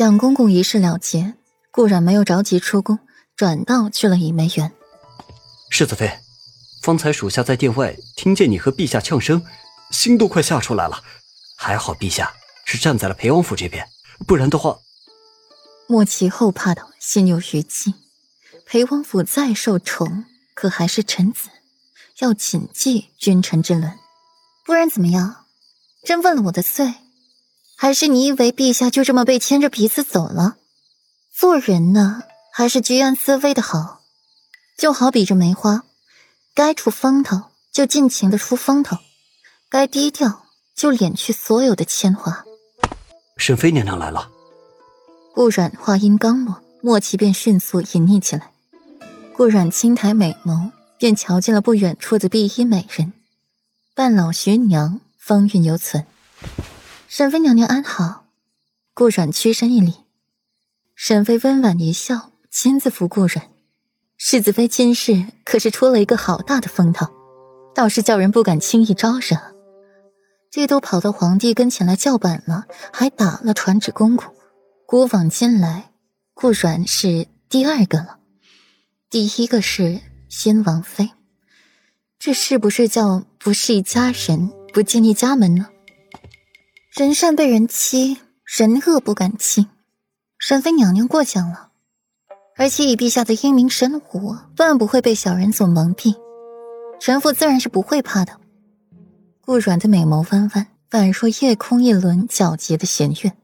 蒋公公一事了结，顾然没有着急出宫，转道去了倚梅园。世子妃，方才属下在殿外听见你和陛下呛声，心都快吓出来了。还好陛下是站在了裴王府这边，不然的话，莫其后怕的心有余悸。裴王府再受宠，可还是臣子，要谨记君臣之伦。不然怎么样？真问了我的罪，还是你以为陛下就这么被牵着鼻子走了？做人呢，还是居安思危的好。就好比这梅花，该出风头就尽情的出风头，该低调就敛去所有的铅华。沈妃娘娘来了。顾阮话音刚落，莫奇便迅速隐匿起来。顾阮轻抬美眸，便瞧见了不远处的碧衣美人，半老徐娘。风韵犹存，沈妃娘娘安好。顾阮屈身一礼，沈妃温婉一笑，亲自扶顾阮。世子妃今日可是出了一个好大的风头，倒是叫人不敢轻易招惹。这都跑到皇帝跟前来叫板了，还打了传旨公公。古往今来，顾阮是第二个了，第一个是先王妃。这是不是叫不是一家人？不进一家门呢？人善被人欺，人恶不敢欺。沈妃娘娘过奖了，而且以陛下的英明神武，断不会被小人所蒙蔽。臣妇自然是不会怕的。顾阮的美眸弯弯，宛若夜空一轮皎洁的弦月，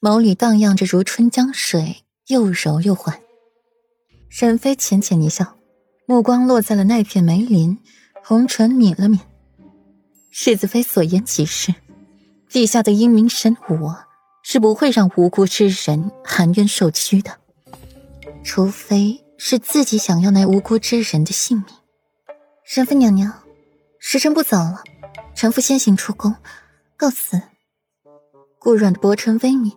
眸里荡漾着如春江水，又柔又缓。沈妃浅浅一笑，目光落在了那片梅林，红唇抿了抿。世子妃所言极是，陛下的英明神武是不会让无辜之人含冤受屈的，除非是自己想要那无辜之人的性命。沈妃娘娘，时辰不早了，臣妇先行出宫，告辞。顾阮的薄唇微抿，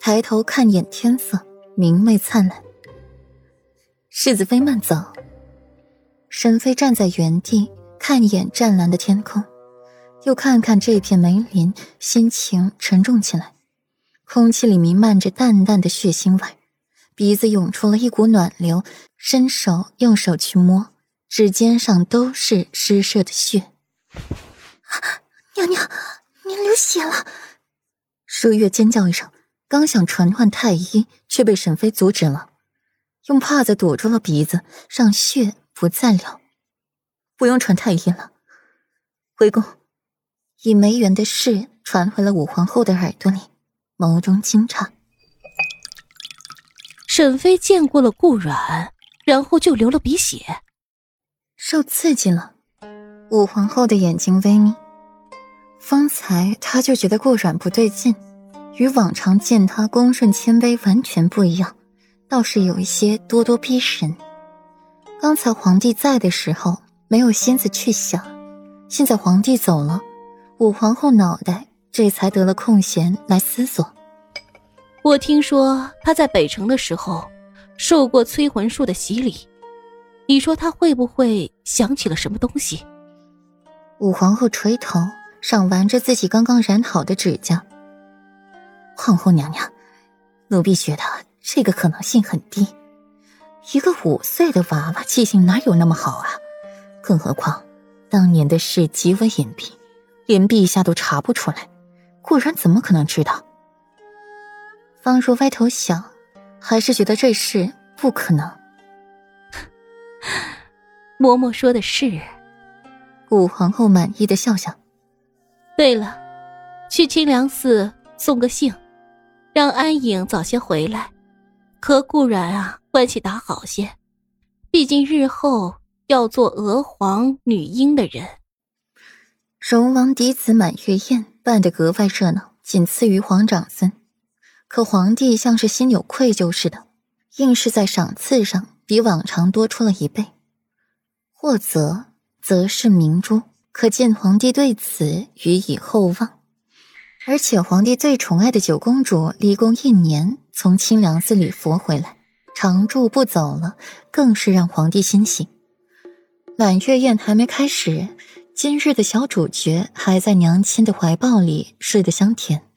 抬头看眼天色，明媚灿烂。世子妃慢走。沈妃站在原地，看一眼湛蓝的天空。又看看这片梅林，心情沉重起来。空气里弥漫着淡淡的血腥味，鼻子涌出了一股暖流。伸手用手去摸，指尖上都是湿湿的血。娘娘，您流血了！舒月尖叫一声，刚想传唤太医，却被沈飞阻止了，用帕子堵住了鼻子，让血不再流。不用传太医了，回宫。以梅园的事传回了武皇后的耳朵里，眸中惊诧。沈妃见过了顾阮，然后就流了鼻血，受刺激了。武皇后的眼睛微眯，方才她就觉得顾阮不对劲，与往常见他恭顺谦卑完全不一样，倒是有一些咄咄逼人。刚才皇帝在的时候没有心思去想，现在皇帝走了。武皇后脑袋这才得了空闲来思索。我听说她在北城的时候受过催魂术的洗礼，你说她会不会想起了什么东西？武皇后垂头，赏玩着自己刚刚染好的指甲。皇后娘娘，奴婢觉得这个可能性很低。一个五岁的娃娃记性哪有那么好啊？更何况当年的事极为隐蔽。连陛下都查不出来，顾然怎么可能知道？方若歪头想，还是觉得这事不可能。嬷嬷说的是。武皇后满意的笑笑。对了，去清凉寺送个信，让安影早些回来，和顾然啊关系打好些，毕竟日后要做娥皇女英的人。荣王嫡子满月宴办得格外热闹，仅次于皇长孙。可皇帝像是心有愧疚似的，硬是在赏赐上比往常多出了一倍。或则，则是明珠，可见皇帝对此予以厚望。而且，皇帝最宠爱的九公主离宫一年，从清凉寺里佛回来，常住不走了，更是让皇帝欣喜。满月宴还没开始。今日的小主角还在娘亲的怀抱里睡得香甜。